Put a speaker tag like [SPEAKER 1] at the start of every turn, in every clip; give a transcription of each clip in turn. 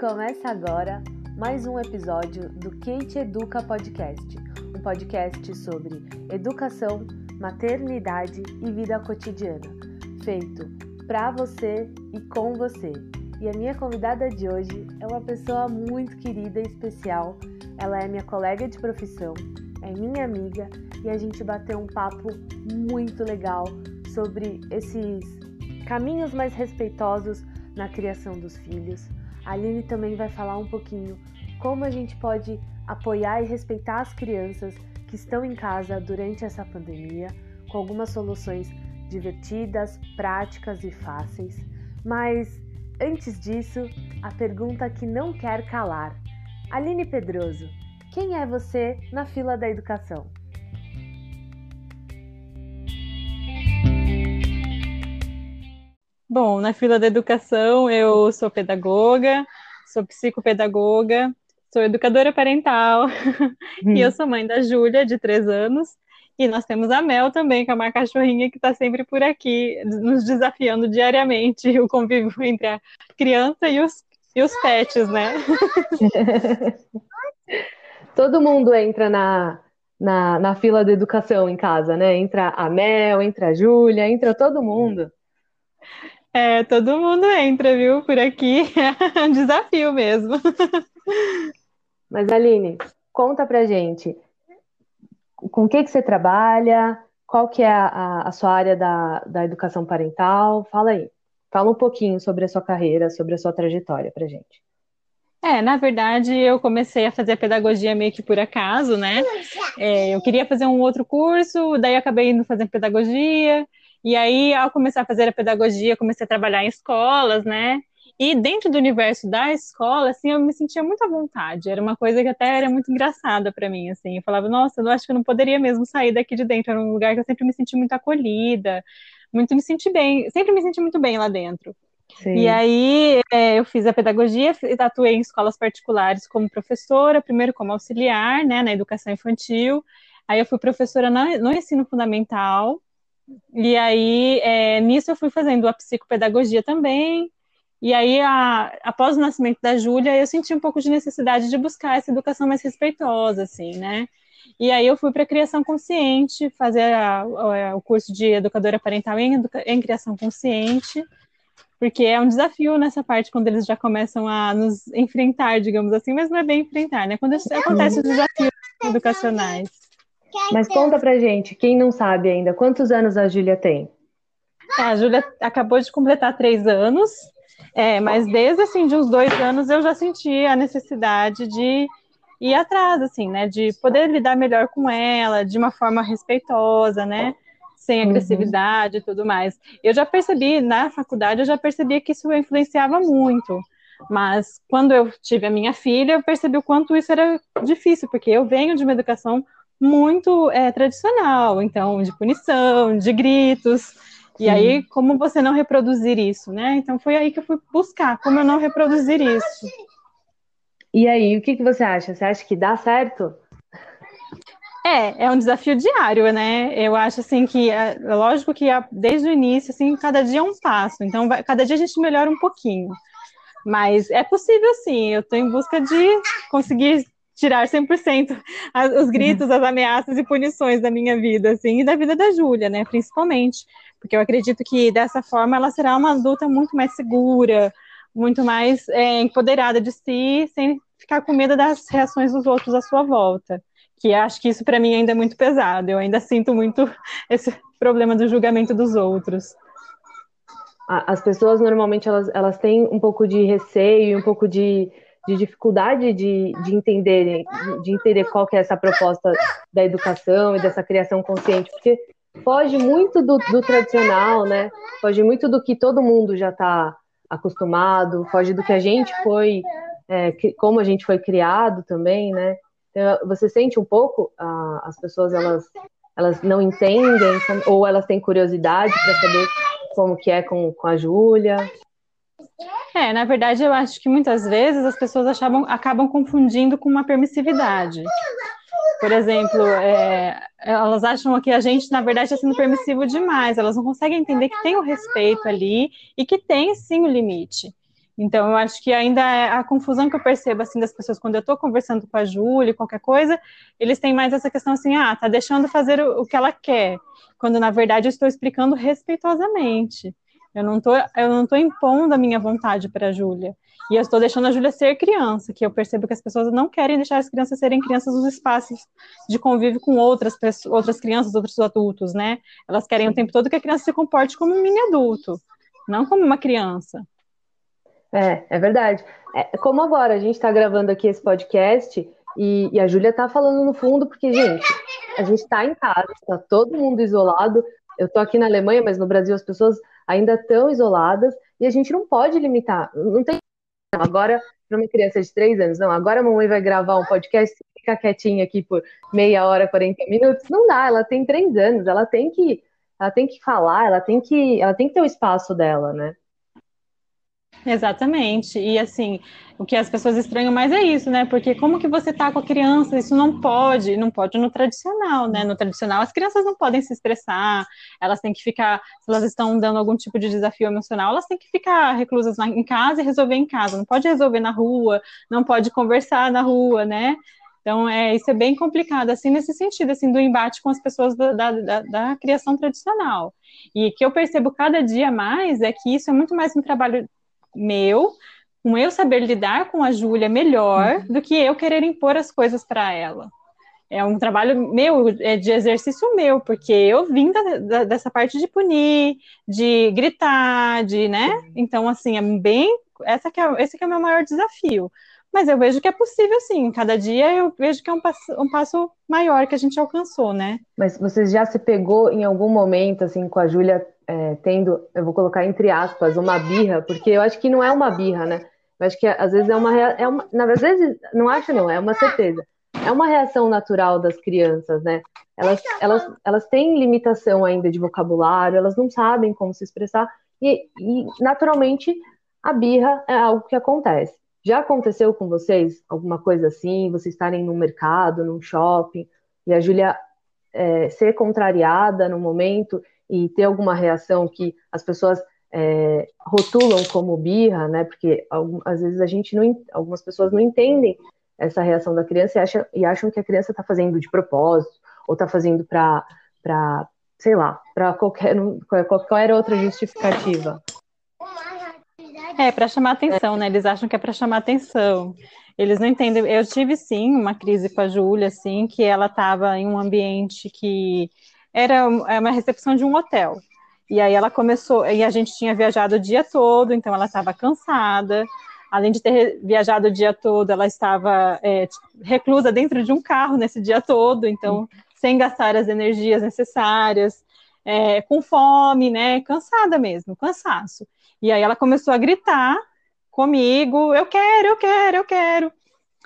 [SPEAKER 1] Começa agora mais um episódio do Kate Educa Podcast, um podcast sobre educação, maternidade e vida cotidiana, feito para você e com você. E a minha convidada de hoje é uma pessoa muito querida e especial. Ela é minha colega de profissão, é minha amiga e a gente bateu um papo muito legal sobre esses caminhos mais respeitosos na criação dos filhos a Aline também vai falar um pouquinho como a gente pode apoiar e respeitar as crianças que estão em casa durante essa pandemia, com algumas soluções divertidas, práticas e fáceis. Mas antes disso, a pergunta que não quer calar. Aline Pedroso, quem é você na fila da educação?
[SPEAKER 2] Bom, na fila da educação, eu sou pedagoga, sou psicopedagoga, sou educadora parental hum. e eu sou mãe da Júlia, de três anos. E nós temos a Mel também, que é uma cachorrinha que está sempre por aqui, nos desafiando diariamente o convívio entre a criança e os, e os pets, né?
[SPEAKER 1] Todo mundo entra na, na, na fila da educação em casa, né? Entra a Mel, entra a Júlia, entra todo mundo.
[SPEAKER 2] É, todo mundo entra, viu? Por aqui é um desafio mesmo.
[SPEAKER 1] Mas, Aline, conta pra gente com o que, que você trabalha, qual que é a, a sua área da, da educação parental, fala aí. Fala um pouquinho sobre a sua carreira, sobre a sua trajetória pra gente.
[SPEAKER 2] É, na verdade, eu comecei a fazer a pedagogia meio que por acaso, né? É, eu queria fazer um outro curso, daí acabei indo fazer pedagogia, e aí, ao começar a fazer a pedagogia, comecei a trabalhar em escolas, né? E dentro do universo da escola, assim, eu me sentia muito à vontade. Era uma coisa que até era muito engraçada para mim, assim. Eu falava, nossa, eu acho que eu não poderia mesmo sair daqui de dentro. Era um lugar que eu sempre me senti muito acolhida, muito me senti bem, sempre me senti muito bem lá dentro. Sim. E aí é, eu fiz a pedagogia, atuei em escolas particulares como professora, primeiro como auxiliar, né, na educação infantil. Aí eu fui professora no, no ensino fundamental, e aí, é, nisso eu fui fazendo a psicopedagogia também. E aí, a, após o nascimento da Júlia, eu senti um pouco de necessidade de buscar essa educação mais respeitosa, assim, né? E aí eu fui para a criação consciente, fazer a, a, o curso de educadora parental em, educa em criação consciente, porque é um desafio nessa parte quando eles já começam a nos enfrentar, digamos assim, mas não é bem enfrentar, né? Quando acontecem os desafios educacionais.
[SPEAKER 1] Mas conta pra gente, quem não sabe ainda, quantos anos a Júlia tem?
[SPEAKER 2] A Júlia acabou de completar três anos, é, mas desde assim, de uns dois anos eu já senti a necessidade de ir atrás, assim, né? De poder lidar melhor com ela, de uma forma respeitosa, né? Sem uhum. agressividade uhum. e tudo mais. Eu já percebi, na faculdade, eu já percebi que isso influenciava muito. Mas quando eu tive a minha filha, eu percebi o quanto isso era difícil, porque eu venho de uma educação muito é, tradicional, então, de punição, de gritos. E Sim. aí, como você não reproduzir isso, né? Então, foi aí que eu fui buscar como eu não reproduzir isso.
[SPEAKER 1] E aí, o que, que você acha? Você acha que dá certo?
[SPEAKER 2] É, é um desafio diário, né? Eu acho assim que é lógico que desde o início, assim, cada dia é um passo. Então, vai, cada dia a gente melhora um pouquinho. Mas é possível sim. Eu estou em busca de conseguir tirar 100% os gritos, uhum. as ameaças e punições da minha vida, assim, e da vida da Júlia, né, principalmente, porque eu acredito que dessa forma ela será uma adulta muito mais segura, muito mais é, empoderada de si, sem ficar com medo das reações dos outros à sua volta. Que acho que isso para mim ainda é muito pesado. Eu ainda sinto muito esse problema do julgamento dos outros.
[SPEAKER 1] As pessoas normalmente elas, elas têm um pouco de receio, um pouco de de dificuldade de, de entender de entender qual que é essa proposta da educação e dessa criação consciente, porque foge muito do, do tradicional, né? Foge muito do que todo mundo já está acostumado, foge do que a gente foi, é, como a gente foi criado também, né? Então, você sente um pouco ah, as pessoas elas elas não entendem ou elas têm curiosidade para saber como que é com, com a Júlia?
[SPEAKER 2] É, na verdade, eu acho que muitas vezes as pessoas acabam, acabam confundindo com uma permissividade. Por exemplo, é, elas acham que a gente, na verdade, está sendo permissivo demais, elas não conseguem entender que tem o respeito ali e que tem sim o limite. Então, eu acho que ainda é a confusão que eu percebo, assim, das pessoas, quando eu estou conversando com a Júlia, qualquer coisa, eles têm mais essa questão assim, ah, tá deixando fazer o, o que ela quer, quando, na verdade, eu estou explicando respeitosamente. Eu não tô, eu não tô impondo a minha vontade para a Júlia. E eu estou deixando a Júlia ser criança, que eu percebo que as pessoas não querem deixar as crianças serem crianças nos espaços de convívio com outras pessoas, outras crianças, outros adultos, né? Elas querem o tempo todo que a criança se comporte como um mini adulto, não como uma criança.
[SPEAKER 1] É, é verdade. É, como agora a gente está gravando aqui esse podcast e, e a Júlia está falando no fundo, porque, gente, a gente está em casa, está todo mundo isolado. Eu estou aqui na Alemanha, mas no Brasil as pessoas ainda estão isoladas e a gente não pode limitar. Não tem. Agora, para uma criança de três anos, não, agora a mamãe vai gravar um podcast e ficar quietinha aqui por meia hora, 40 minutos. Não dá, ela tem três anos, ela tem que. Ela tem que falar, ela tem que, ela tem que ter o espaço dela, né?
[SPEAKER 2] Exatamente. E assim, o que as pessoas estranham mais é isso, né? Porque como que você tá com a criança? Isso não pode, não pode no tradicional, né? No tradicional, as crianças não podem se expressar, elas têm que ficar, se elas estão dando algum tipo de desafio emocional, elas têm que ficar reclusas em casa e resolver em casa. Não pode resolver na rua, não pode conversar na rua, né? Então, é, isso é bem complicado, assim, nesse sentido, assim, do embate com as pessoas da, da, da, criação tradicional. E que eu percebo cada dia mais é que isso é muito mais um trabalho meu, com eu saber lidar com a Júlia melhor uhum. do que eu querer impor as coisas para ela. É um trabalho meu, é de exercício meu, porque eu vim da, da, dessa parte de punir, de gritar, de, né? Então, assim, é bem. Essa que é, esse que é o meu maior desafio. Mas eu vejo que é possível, sim. Cada dia eu vejo que é um passo, um passo maior que a gente alcançou, né?
[SPEAKER 1] Mas você já se pegou em algum momento, assim, com a Júlia é, tendo, eu vou colocar entre aspas, uma birra, porque eu acho que não é uma birra, né? Eu acho que às vezes é uma, é uma na verdade, não acho não, é uma certeza. É uma reação natural das crianças, né? Elas, elas, elas têm limitação ainda de vocabulário, elas não sabem como se expressar, e, e naturalmente a birra é algo que acontece. Já aconteceu com vocês alguma coisa assim? Vocês estarem no mercado, num shopping, e a Júlia é, ser contrariada no momento e ter alguma reação que as pessoas é, rotulam como birra, né? Porque às vezes a gente não, algumas pessoas não entendem essa reação da criança e, acham, e acham que a criança está fazendo de propósito ou está fazendo para, sei lá, para qualquer, qualquer outra justificativa.
[SPEAKER 2] É, para chamar atenção, né? Eles acham que é para chamar atenção. Eles não entendem. Eu tive sim uma crise com a Júlia, assim, que ela estava em um ambiente que era é uma recepção de um hotel. E aí ela começou, e a gente tinha viajado o dia todo, então ela estava cansada. Além de ter viajado o dia todo, ela estava é, reclusa dentro de um carro nesse dia todo, então sem gastar as energias necessárias, é, com fome, né? Cansada mesmo, cansaço. E aí ela começou a gritar comigo: eu quero, eu quero, eu quero.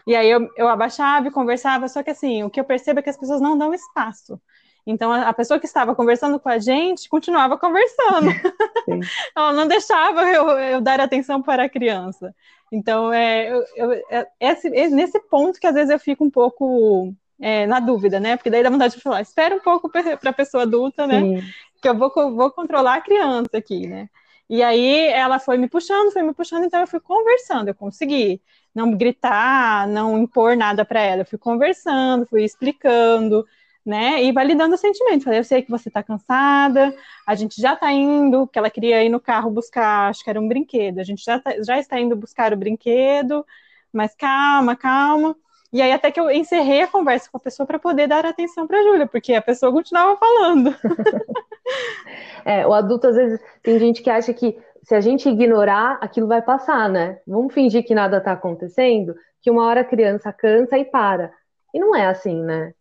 [SPEAKER 2] E aí eu, eu abaixava e conversava, só que assim, o que eu percebo é que as pessoas não dão espaço. Então, a pessoa que estava conversando com a gente continuava conversando. Ela não deixava eu, eu, dar atenção para a criança. Então, é, eu, é, esse, é nesse ponto que às vezes eu fico um pouco é, na dúvida, né? Porque daí dá vontade de falar, espera um pouco para a pessoa adulta, né? Sim. Que eu vou, vou controlar a criança aqui, né? E aí ela foi me puxando, foi me puxando, então eu fui conversando, eu consegui não gritar, não impor nada para ela, eu fui conversando, fui explicando, né? E validando o sentimento. Falei, eu sei que você está cansada, a gente já está indo, que ela queria ir no carro buscar, acho que era um brinquedo, a gente já, tá, já está indo buscar o brinquedo, mas calma, calma. E aí até que eu encerrei a conversa com a pessoa para poder dar atenção para a Júlia, porque a pessoa continuava falando.
[SPEAKER 1] é, o adulto às vezes tem gente que acha que se a gente ignorar, aquilo vai passar, né? Vamos fingir que nada está acontecendo, que uma hora a criança cansa e para. E não é assim, né?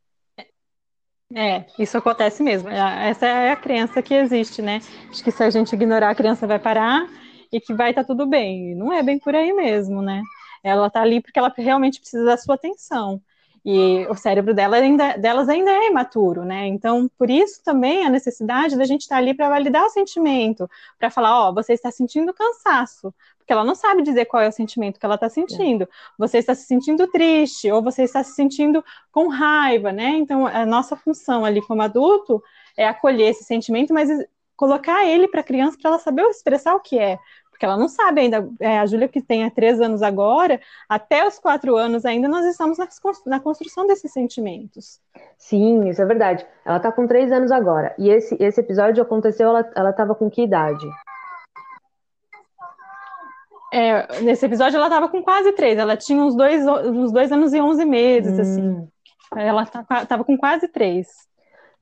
[SPEAKER 2] É, isso acontece mesmo. É, essa é a crença que existe, né? De que se a gente ignorar, a criança vai parar e que vai estar tá tudo bem. Não é bem por aí mesmo, né? Ela está ali porque ela realmente precisa da sua atenção. E o cérebro dela ainda, delas ainda é imaturo, né? Então, por isso também a necessidade da gente estar tá ali para validar o sentimento, para falar, ó, oh, você está sentindo cansaço, porque ela não sabe dizer qual é o sentimento que ela está sentindo. Você está se sentindo triste, ou você está se sentindo com raiva, né? Então, a nossa função ali como adulto é acolher esse sentimento, mas colocar ele para a criança para ela saber expressar o que é. Porque ela não sabe ainda. É, a Júlia, que tem há três anos agora, até os quatro anos ainda, nós estamos na, na construção desses sentimentos.
[SPEAKER 1] Sim, isso é verdade. Ela está com três anos agora. E esse, esse episódio aconteceu, ela estava com que idade?
[SPEAKER 2] É, nesse episódio ela estava com quase três, ela tinha uns dois, uns dois anos e onze meses, assim. hum. assim. Ela estava tá, com quase três.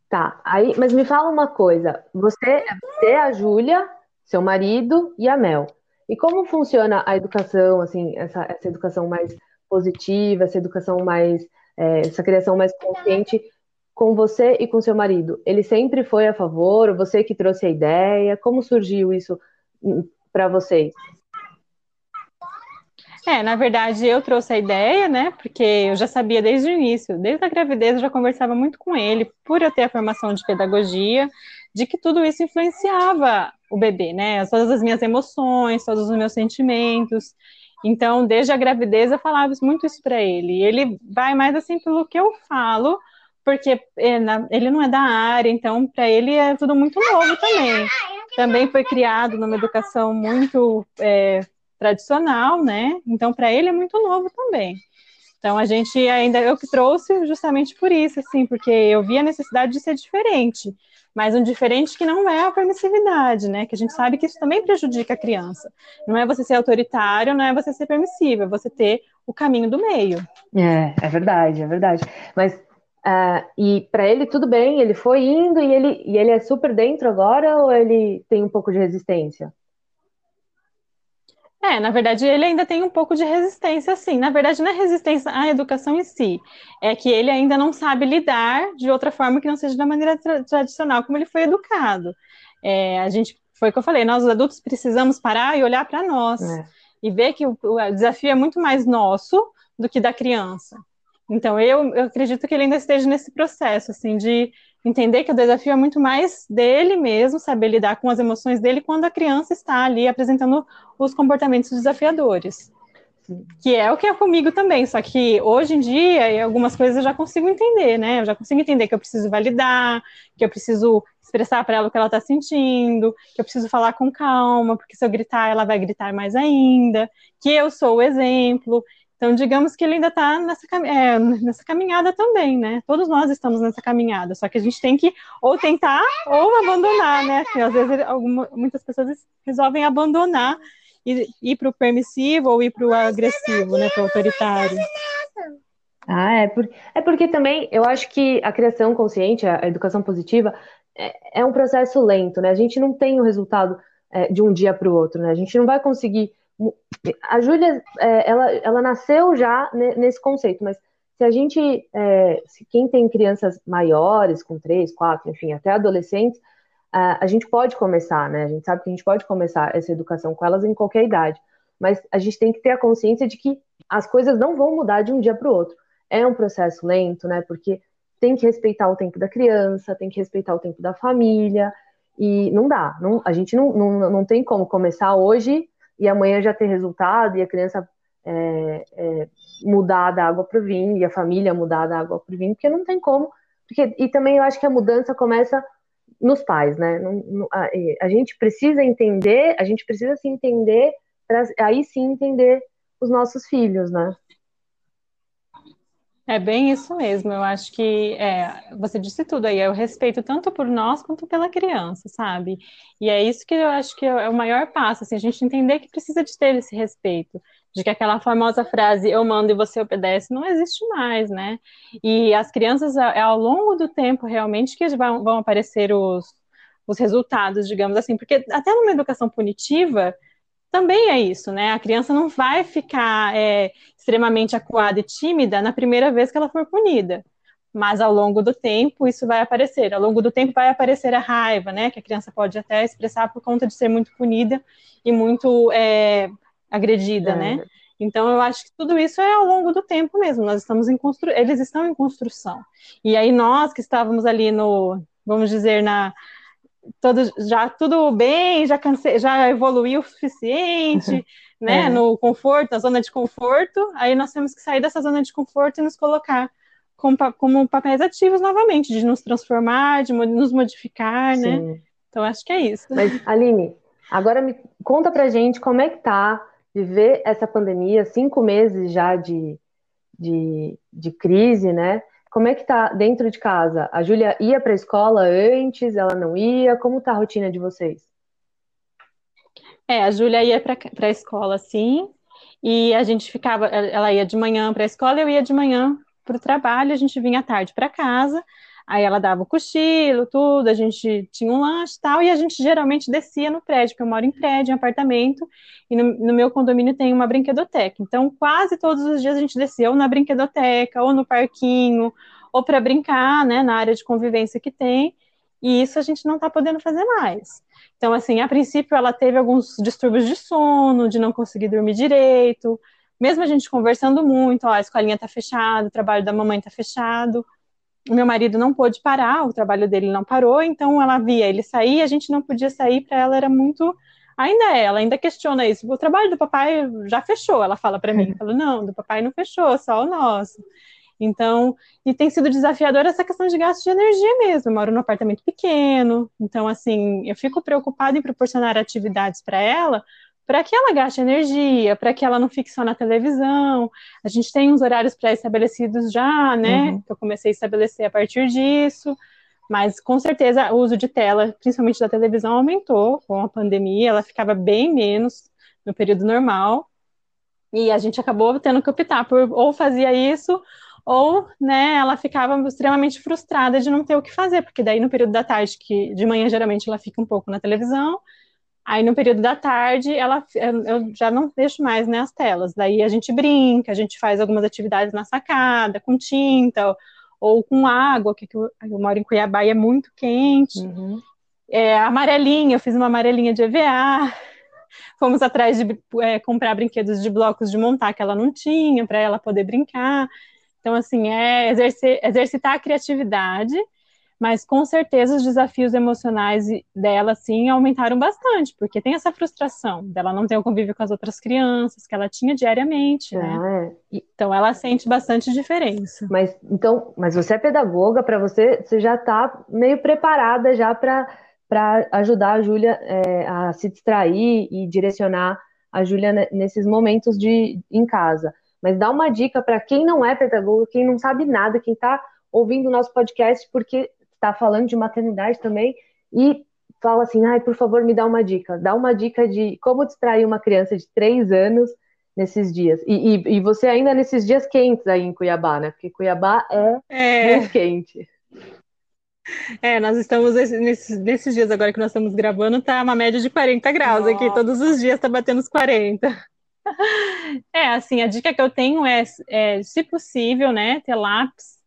[SPEAKER 1] Tá, aí, mas me fala uma coisa. Você, você é a Júlia, seu marido e a Mel. E como funciona a educação, assim, essa, essa educação mais positiva, essa educação mais, é, essa criação mais consciente com você e com seu marido? Ele sempre foi a favor? Você que trouxe a ideia? Como surgiu isso hum, para vocês?
[SPEAKER 2] É, na verdade, eu trouxe a ideia, né? Porque eu já sabia desde o início, desde a gravidez, eu já conversava muito com ele, por eu ter a formação de pedagogia, de que tudo isso influenciava o bebê, né? Todas as minhas emoções, todos os meus sentimentos. Então, desde a gravidez, eu falava muito isso para ele. Ele vai mais assim pelo que eu falo, porque é, ele não é da área, então para ele é tudo muito novo também. Também foi criado numa educação muito é, tradicional, né? Então, para ele é muito novo também. Então, a gente ainda, eu que trouxe justamente por isso, assim, porque eu vi a necessidade de ser diferente, mas um diferente que não é a permissividade, né? Que a gente sabe que isso também prejudica a criança. Não é você ser autoritário, não é você ser permissível, é você ter o caminho do meio.
[SPEAKER 1] É, é verdade, é verdade. Mas uh, e para ele tudo bem, ele foi indo e ele e ele é super dentro agora ou ele tem um pouco de resistência?
[SPEAKER 2] É, na verdade, ele ainda tem um pouco de resistência, sim. Na verdade, não é resistência à educação em si, é que ele ainda não sabe lidar de outra forma que não seja da maneira tra tradicional como ele foi educado. É, a gente, foi o que eu falei, nós os adultos precisamos parar e olhar para nós é. e ver que o, o, desafio é muito mais nosso do que da criança. Então, eu, eu acredito que ele ainda esteja nesse processo, assim, de entender que o desafio é muito mais dele mesmo, saber lidar com as emoções dele quando a criança está ali apresentando os comportamentos desafiadores. Que é o que é comigo também, só que hoje em dia, algumas coisas eu já consigo entender, né? Eu já consigo entender que eu preciso validar, que eu preciso expressar para ela o que ela está sentindo, que eu preciso falar com calma, porque se eu gritar, ela vai gritar mais ainda, que eu sou o exemplo. Então, digamos que ele ainda está nessa, é, nessa caminhada também, né? Todos nós estamos nessa caminhada, só que a gente tem que ou tentar ou abandonar, né? Porque, às vezes, alguma, muitas pessoas resolvem abandonar e ir para o permissivo ou ir para o agressivo, né? Para o autoritário.
[SPEAKER 1] Ah, é, por, é porque também eu acho que a criação consciente, a, a educação positiva, é, é, um processo lento, né? A gente não tem o resultado é, de um dia para o outro, né? A gente não vai conseguir a Júlia, é, ela, ela nasceu já nesse conceito, mas se a gente, é, se quem tem crianças maiores, com três, quatro, enfim, até adolescentes, a, a gente pode começar, né? A gente sabe que a gente pode começar essa educação com elas em qualquer idade, mas a gente tem que ter a consciência de que as coisas não vão mudar de um dia para o outro. É um processo lento, né? Porque tem que respeitar o tempo da criança, tem que respeitar o tempo da família, e não dá, não, a gente não, não, não tem como começar hoje e amanhã já ter resultado e a criança é, é, mudar da água para o vinho e a família mudar da água para o vinho, porque não tem como. Porque, e também eu acho que a mudança começa nos pais, né? a, a, gente precisa entender, a gente precisa se entender para aí sim entender os nossos filhos, né?
[SPEAKER 2] É bem isso mesmo. Eu acho que é, você disse tudo aí. É o respeito tanto por nós quanto pela criança, sabe? E é isso que eu acho que é o maior passo, assim, a gente entender que precisa de ter esse respeito, de que aquela famosa frase "eu mando e você obedece" não existe mais, né? E as crianças, é ao longo do tempo, realmente que vão aparecer os, os resultados, digamos assim, porque até numa educação punitiva também é isso, né? A criança não vai ficar é, extremamente acuada e tímida na primeira vez que ela for punida. Mas ao longo do tempo isso vai aparecer. Ao longo do tempo vai aparecer a raiva, né? Que a criança pode até expressar por conta de ser muito punida e muito é, agredida, é. né? Então eu acho que tudo isso é ao longo do tempo mesmo. Nós estamos em constru... eles estão em construção. E aí nós que estávamos ali no, vamos dizer, na todo, já tudo bem, já, cansei, já evoluiu o suficiente, né? É. No conforto, na zona de conforto, aí nós temos que sair dessa zona de conforto e nos colocar como, como papéis ativos novamente, de nos transformar, de nos modificar, né? Sim. né? Então acho que é isso.
[SPEAKER 1] Mas, Aline, Agora me conta pra gente como é que tá viver essa pandemia, cinco meses já de, de, de crise, né? Como é que tá dentro de casa? A Júlia ia para a escola antes, ela não ia? Como tá a rotina de vocês?
[SPEAKER 2] É, a Júlia ia para a escola, sim, e a gente ficava, ela ia de manhã para a escola, eu ia de manhã para o trabalho, a gente vinha à tarde para casa, aí ela dava o cochilo, tudo, a gente tinha um lanche e tal, e a gente geralmente descia no prédio, porque eu moro em prédio, em apartamento, e no, no meu condomínio tem uma brinquedoteca, então quase todos os dias a gente descia ou na brinquedoteca, ou no parquinho, ou para brincar, né, na área de convivência que tem, e isso a gente não está podendo fazer mais. Então, assim, a princípio ela teve alguns distúrbios de sono, de não conseguir dormir direito, mesmo a gente conversando muito, ó, a escolinha tá fechada, o trabalho da mamãe tá fechado. O meu marido não pôde parar, o trabalho dele não parou, então ela via ele sair, a gente não podia sair, para ela era muito ainda é, ela ainda questiona isso. O trabalho do papai já fechou, ela fala para mim. Fala, não, do papai não fechou, só o nosso. Então, e tem sido desafiador essa questão de gasto de energia mesmo. Eu moro num apartamento pequeno, então, assim, eu fico preocupada em proporcionar atividades para ela, para que ela gaste energia, para que ela não fique só na televisão. A gente tem uns horários pré-estabelecidos já, né? Uhum. Que eu comecei a estabelecer a partir disso. Mas com certeza o uso de tela, principalmente da televisão, aumentou com a pandemia. Ela ficava bem menos no período normal. E a gente acabou tendo que optar por ou fazia isso ou né, ela ficava extremamente frustrada de não ter o que fazer, porque daí no período da tarde, que de manhã geralmente ela fica um pouco na televisão, aí no período da tarde ela eu já não deixo mais né, as telas, daí a gente brinca, a gente faz algumas atividades na sacada, com tinta, ou, ou com água, que eu, eu, moro em Cuiabá e é muito quente, uhum. é, amarelinha, eu fiz uma amarelinha de EVA, fomos atrás de é, comprar brinquedos de blocos de montar que ela não tinha, para ela poder brincar. Então, assim, é exercer, exercitar a criatividade, mas com certeza os desafios emocionais dela, sim, aumentaram bastante, porque tem essa frustração dela não ter o convívio com as outras crianças que ela tinha diariamente, né? Ah, é. Então, ela sente bastante diferença.
[SPEAKER 1] Mas, então, mas você é pedagoga, para você, você já está meio preparada já para para ajudar a Júlia é, a se distrair e direcionar a Júlia nesses momentos de em casa mas dá uma dica para quem não é pedagogo, quem não sabe nada, quem está ouvindo o nosso podcast porque está falando de maternidade também e fala assim, ai, por favor, me dá uma dica. Dá uma dica de como distrair uma criança de três anos nesses dias. E, e, e você ainda nesses dias quentes aí em Cuiabá, né? Porque Cuiabá é, é. muito quente.
[SPEAKER 2] É, nós estamos nesses, nesses dias agora que nós estamos gravando, tá uma média de 40 graus Nossa. aqui, todos os dias tá batendo os 40. É, assim, a dica que eu tenho é, é se possível, né, ter lápis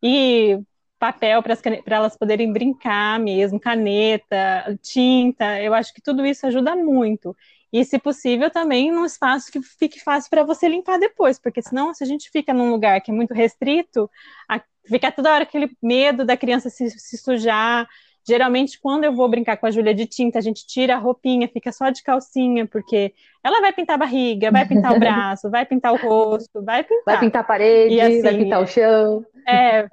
[SPEAKER 2] e papel para elas poderem brincar mesmo, caneta, tinta. Eu acho que tudo isso ajuda muito. E, se possível, também num espaço que fique fácil para você limpar depois, porque senão, se a gente fica num lugar que é muito restrito, a, fica toda hora aquele medo da criança se, se sujar, Geralmente, quando eu vou brincar com a Júlia de tinta, a gente tira a roupinha, fica só de calcinha, porque ela vai pintar a barriga, vai pintar o braço, vai pintar o rosto, vai pintar.
[SPEAKER 1] Vai pintar a parede, assim, vai pintar o chão.
[SPEAKER 2] É,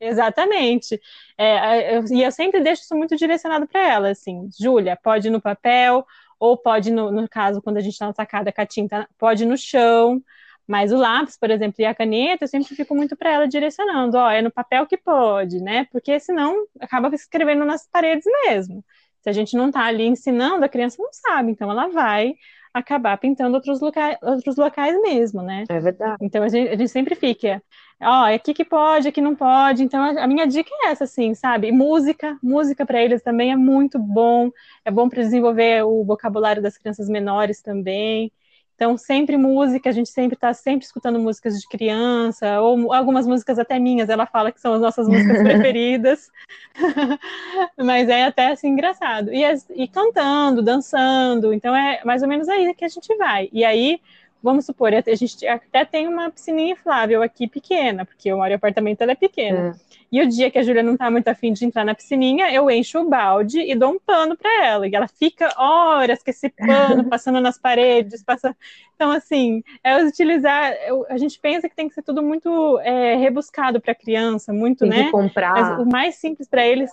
[SPEAKER 2] exatamente. É, eu, e eu sempre deixo isso muito direcionado para ela, assim, Júlia, pode ir no papel, ou pode, no, no caso, quando a gente está na sacada com a tinta, pode ir no chão, mas o lápis, por exemplo, e a caneta, eu sempre fico muito para ela direcionando, ó, é no papel que pode, né? Porque senão acaba escrevendo nas paredes mesmo. Se a gente não está ali ensinando, a criança não sabe, então ela vai acabar pintando outros locais, outros locais mesmo, né?
[SPEAKER 1] É verdade.
[SPEAKER 2] Então a gente, a gente sempre fica, ó, é aqui que pode, aqui não pode. Então a, a minha dica é essa, assim, sabe? E música, música para eles também é muito bom, é bom para desenvolver o vocabulário das crianças menores também. Então, sempre música, a gente sempre está sempre escutando músicas de criança, ou algumas músicas até minhas, ela fala que são as nossas músicas preferidas. Mas é até assim engraçado. E, e cantando, dançando, então é mais ou menos aí que a gente vai. E aí vamos supor, a gente até tem uma piscininha inflável aqui pequena, porque eu moro em apartamento, ela é pequena. É. E o dia que a Júlia não tá muito afim de entrar na piscininha, eu encho o balde e dou um pano para ela. E ela fica horas com esse pano passando nas paredes, passa... Então, assim, é utilizar. A gente pensa que tem que ser tudo muito é, rebuscado para criança, muito,
[SPEAKER 1] tem
[SPEAKER 2] né?
[SPEAKER 1] Comprar.
[SPEAKER 2] Mas o mais simples para eles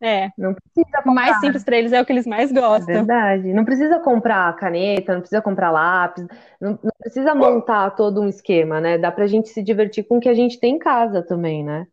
[SPEAKER 2] É. Não precisa comprar. O mais simples para eles é o que eles mais gostam.
[SPEAKER 1] É verdade. Não precisa comprar caneta, não precisa comprar lápis, não, não precisa montar todo um esquema, né? Dá pra gente se divertir com o que a gente tem em casa também, né?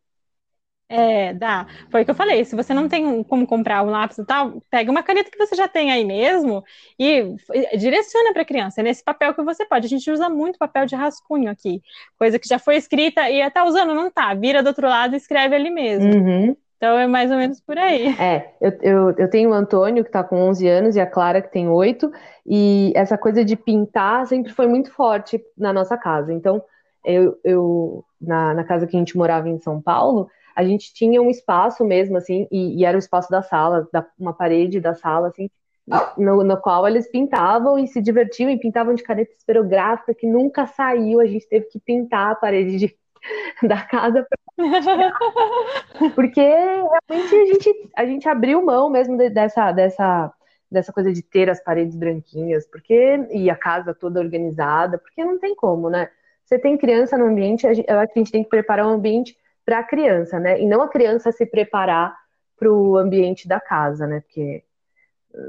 [SPEAKER 2] É, dá. Foi o que eu falei. Se você não tem como comprar um lápis e tal, pega uma caneta que você já tem aí mesmo e direciona para a criança. É nesse papel que você pode. A gente usa muito papel de rascunho aqui, coisa que já foi escrita e tá usando, não tá. Vira do outro lado e escreve ali mesmo.
[SPEAKER 1] Uhum.
[SPEAKER 2] Então é mais ou menos por aí.
[SPEAKER 1] É, eu, eu, eu tenho o Antônio, que está com 11 anos, e a Clara, que tem 8, e essa coisa de pintar sempre foi muito forte na nossa casa. Então, eu, eu na, na casa que a gente morava em São Paulo, a gente tinha um espaço mesmo, assim, e, e era o espaço da sala, da, uma parede da sala, assim, no, no, qual eles pintavam e se divertiam e pintavam de caneta esferográfica que nunca saiu, a gente teve que pintar a parede de, da casa porque realmente a gente, a gente abriu mão mesmo de, dessa, dessa, dessa coisa de ter as paredes branquinhas, porque e a casa toda organizada, porque não tem como, né? Você tem criança no ambiente, eu acho que a gente tem que preparar um ambiente para a criança, né? E não a criança se preparar para o ambiente da casa, né? Porque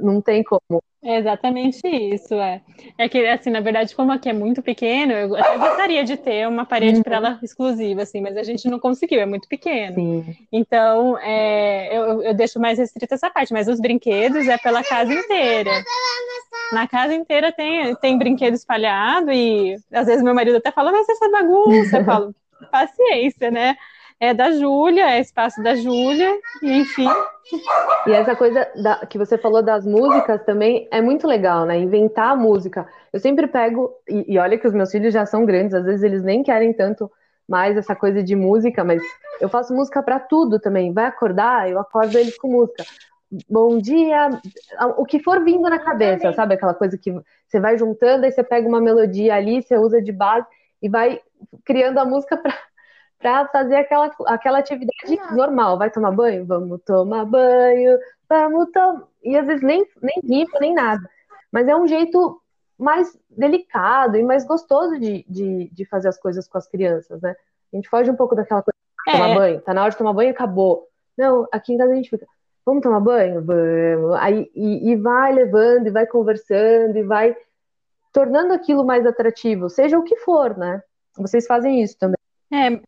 [SPEAKER 1] não tem como.
[SPEAKER 2] É exatamente isso, é. É que, assim, na verdade, como aqui é muito pequeno, eu até gostaria de ter uma parede uhum. para ela exclusiva, assim, mas a gente não conseguiu, é muito pequeno.
[SPEAKER 1] Sim.
[SPEAKER 2] Então, é, eu, eu deixo mais restrita essa parte, mas os brinquedos é pela casa inteira. Na casa inteira tem, tem brinquedo espalhado e às vezes meu marido até fala, mas essa bagunça, eu falo, paciência, né? É da Júlia, é espaço da Júlia, enfim.
[SPEAKER 1] E essa coisa da, que você falou das músicas também é muito legal, né? Inventar a música. Eu sempre pego, e, e olha que os meus filhos já são grandes, às vezes eles nem querem tanto mais essa coisa de música, mas eu faço música para tudo também. Vai acordar, eu acordo eles com música. Bom dia, o que for vindo na cabeça, sabe? Aquela coisa que você vai juntando, aí você pega uma melodia ali, você usa de base e vai criando a música para fazer aquela, aquela atividade normal. Vai tomar banho? Vamos tomar banho, vamos tomar. E às vezes nem, nem rima, nem nada. Mas é um jeito mais delicado e mais gostoso de, de, de fazer as coisas com as crianças, né? A gente foge um pouco daquela coisa de tomar é. banho, tá na hora de tomar banho acabou. Não, aqui em casa a gente fica, vamos tomar banho? Vamos. Aí, e, e vai levando, e vai conversando, e vai tornando aquilo mais atrativo, seja o que for, né? Vocês fazem isso também.
[SPEAKER 2] É,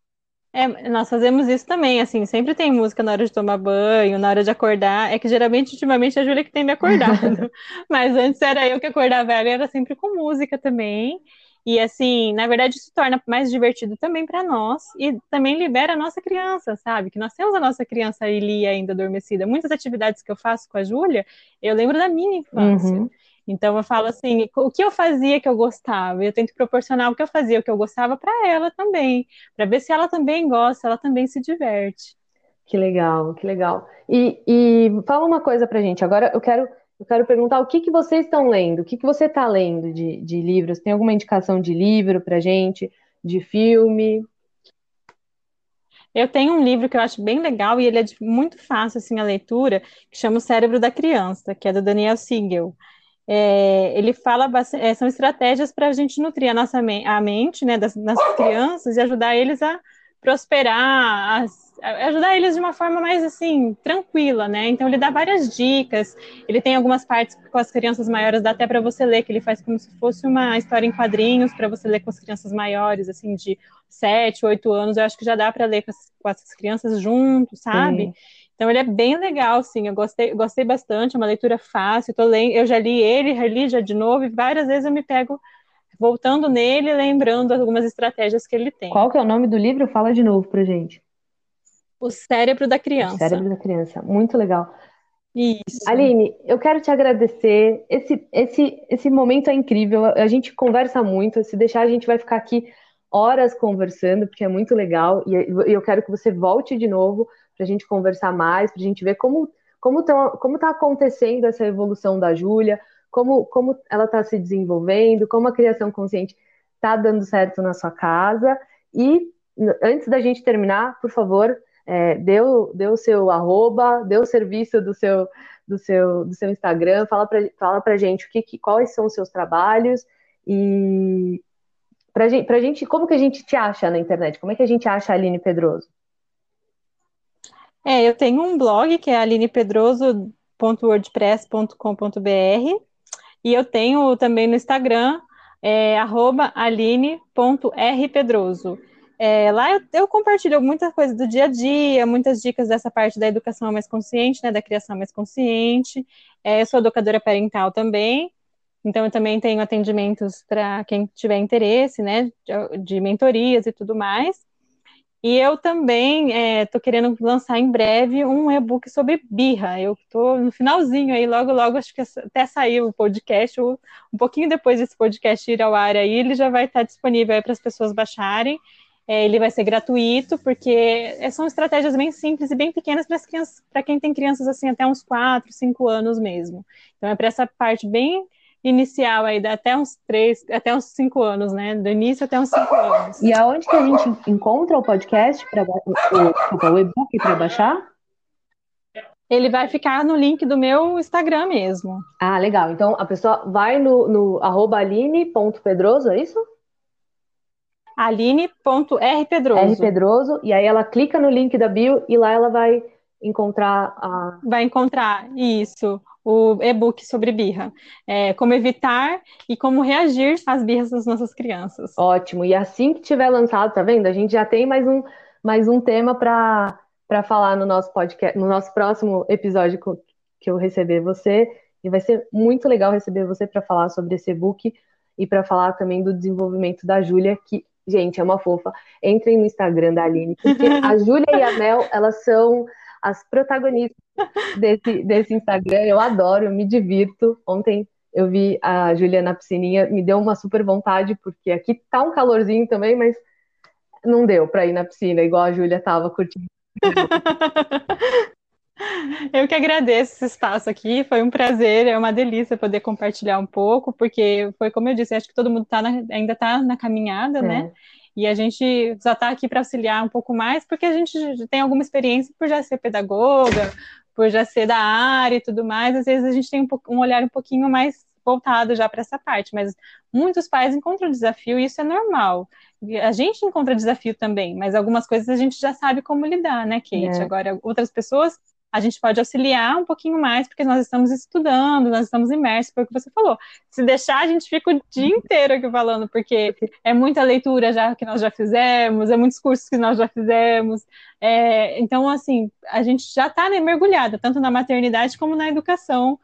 [SPEAKER 2] é, nós fazemos isso também, assim, sempre tem música na hora de tomar banho, na hora de acordar. É que geralmente, ultimamente, é a Júlia que tem me acordado. Mas antes era eu que acordava ela e era sempre com música também. E assim, na verdade, isso torna mais divertido também para nós e também libera a nossa criança, sabe? Que nós temos a nossa criança ali ainda adormecida. Muitas atividades que eu faço com a Júlia, eu lembro da minha infância. Uhum. Então eu falo assim, o que eu fazia que eu gostava? Eu tento proporcionar o que eu fazia, o que eu gostava para ela também, para ver se ela também gosta, ela também se diverte.
[SPEAKER 1] Que legal, que legal. E, e fala uma coisa pra gente. Agora eu quero, eu quero perguntar o que, que vocês estão lendo, o que, que você está lendo de, de livros? Tem alguma indicação de livro pra gente, de filme?
[SPEAKER 2] Eu tenho um livro que eu acho bem legal e ele é muito fácil assim a leitura, que chama O Cérebro da Criança, que é do Daniel Siegel. É, ele fala é, são estratégias para a gente nutrir a nossa a mente né, das, das crianças e ajudar eles a prosperar, a, ajudar eles de uma forma mais assim tranquila, né? Então ele dá várias dicas. Ele tem algumas partes com as crianças maiores, dá até para você ler que ele faz como se fosse uma história em quadrinhos para você ler com as crianças maiores, assim de 7, 8 anos. Eu acho que já dá para ler com as crianças juntos, sabe? Sim. Então ele é bem legal, sim. Eu gostei, gostei bastante, é uma leitura fácil. Tô lendo, eu já li ele, reli já de novo, e várias vezes eu me pego voltando nele, lembrando algumas estratégias que ele tem.
[SPEAKER 1] Qual que é o nome do livro? Fala de novo pra gente.
[SPEAKER 2] O Cérebro da Criança. O
[SPEAKER 1] Cérebro da Criança, muito legal.
[SPEAKER 2] Isso.
[SPEAKER 1] Aline, eu quero te agradecer. Esse, esse, esse momento é incrível. A gente conversa muito. Se deixar, a gente vai ficar aqui horas conversando, porque é muito legal. E eu quero que você volte de novo para a gente conversar mais, para a gente ver como como está como tá acontecendo essa evolução da Júlia, como, como ela está se desenvolvendo, como a criação consciente está dando certo na sua casa. E antes da gente terminar, por favor, é, dê, o, dê o seu arroba, dê o serviço do seu, do seu, do seu Instagram, fala para fala pra gente o que, que, quais são os seus trabalhos e pra gente, pra gente, como que a gente te acha na internet? Como é que a gente acha a Aline Pedroso?
[SPEAKER 2] É, eu tenho um blog que é alinepedroso.wordpress.com.br e eu tenho também no Instagram, é, aline.rpedroso. É, lá eu, eu, compartilho muita coisa do dia a dia, muitas dicas dessa parte da educação mais consciente, né, da criação mais consciente. É, eu sou educadora parental também, então eu também tenho atendimentos para quem tiver interesse, né, de, de, mentorias e tudo mais. E eu também estou é, querendo lançar em breve um e-book sobre birra. Eu estou no finalzinho aí, logo, logo, acho que até sair o podcast, um pouquinho depois desse podcast ir ao ar aí, ele já vai estar disponível para as pessoas baixarem. É, ele vai ser gratuito, porque é, são estratégias bem simples e bem pequenas para quem tem crianças assim até uns 4, 5 anos mesmo. Então é para essa parte bem inicial aí, até uns 3, até uns 5 anos, né? Do início até uns 5 anos.
[SPEAKER 1] E aonde que a gente encontra o podcast para o, o e-book para baixar?
[SPEAKER 2] Ele vai ficar no link do meu Instagram mesmo.
[SPEAKER 1] Ah, legal. Então a pessoa vai no, no arroba aline.pedroso, é isso?
[SPEAKER 2] aline.rpedroso.
[SPEAKER 1] R Pedroso, e aí ela clica no link da bio e lá ela vai encontrar a.
[SPEAKER 2] Vai encontrar isso, o e-book sobre birra. É, como evitar e como reagir às birras das nossas crianças.
[SPEAKER 1] Ótimo. E assim que tiver lançado, tá vendo? A gente já tem mais um, mais um tema para falar no nosso podcast, no nosso próximo episódio que eu receber você. E vai ser muito legal receber você para falar sobre esse e-book e para falar também do desenvolvimento da Júlia, que Gente, é uma fofa. Entrem no Instagram da Aline, porque a Júlia e a Mel, elas são as protagonistas desse, desse Instagram. Eu adoro, eu me divirto. Ontem eu vi a Júlia na piscininha, me deu uma super vontade, porque aqui tá um calorzinho também, mas não deu para ir na piscina, igual a Júlia tava curtindo.
[SPEAKER 2] Eu que agradeço esse espaço aqui, foi um prazer, é uma delícia poder compartilhar um pouco, porque foi como eu disse, acho que todo mundo tá na, ainda está na caminhada, né? é. né? E a gente já está aqui para auxiliar um pouco mais, porque a gente tem alguma experiência por já ser pedagoga, por já ser da área e tudo mais, às vezes a gente tem um, um olhar um pouquinho mais voltado já para essa parte, mas muitos pais encontram desafio e isso é normal. A gente encontra desafio também, mas algumas coisas a gente já sabe como lidar, né, Kate? É. Agora, outras pessoas a gente pode auxiliar um pouquinho mais, porque nós estamos estudando, nós estamos imersos, foi o que você falou. Se deixar, a gente fica o dia inteiro aqui falando, porque é muita leitura já que nós já fizemos, é muitos cursos que nós já fizemos. É, então, assim, a gente já está né, mergulhada, tanto na maternidade como na educação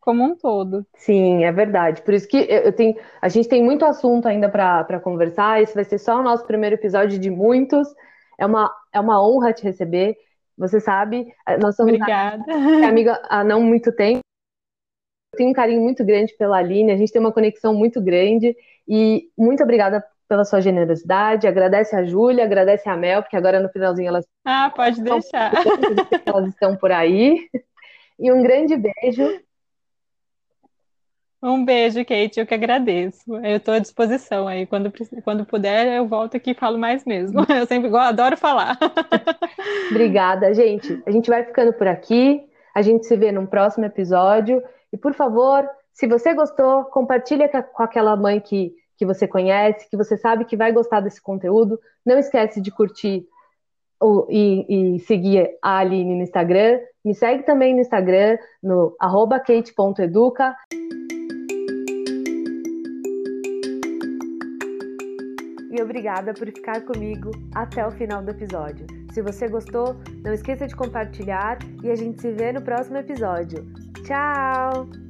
[SPEAKER 2] como um todo.
[SPEAKER 1] Sim, é verdade. Por isso que eu tenho, a gente tem muito assunto ainda para conversar. Esse vai ser só o nosso primeiro episódio de muitos. É uma, é uma honra te receber. Você sabe, eh, nós somos
[SPEAKER 2] Obrigada.
[SPEAKER 1] amiga há não muito tempo. Eu tenho um carinho muito grande pela Aline, a gente tem uma conexão muito grande e muito obrigada pela sua generosidade. Agradece a Júlia, agradece a Mel, porque agora no finalzinho elas.
[SPEAKER 2] Ah, pode deixar.
[SPEAKER 1] Elas estão por aí. E um grande beijo.
[SPEAKER 2] Um beijo, Kate, eu que agradeço. Eu estou à disposição aí. Quando, quando puder, eu volto aqui e falo mais mesmo. Eu sempre adoro falar.
[SPEAKER 1] Obrigada, gente. A gente vai ficando por aqui. A gente se vê num próximo episódio. E, por favor, se você gostou, compartilha com aquela mãe que, que você conhece, que você sabe que vai gostar desse conteúdo. Não esquece de curtir o, e, e, seguir a Aline no Instagram. Me segue também no Instagram, no kate.educa. e obrigada por ficar comigo até o final do episódio. Se você gostou, não esqueça de compartilhar e a gente se vê no próximo episódio. Tchau!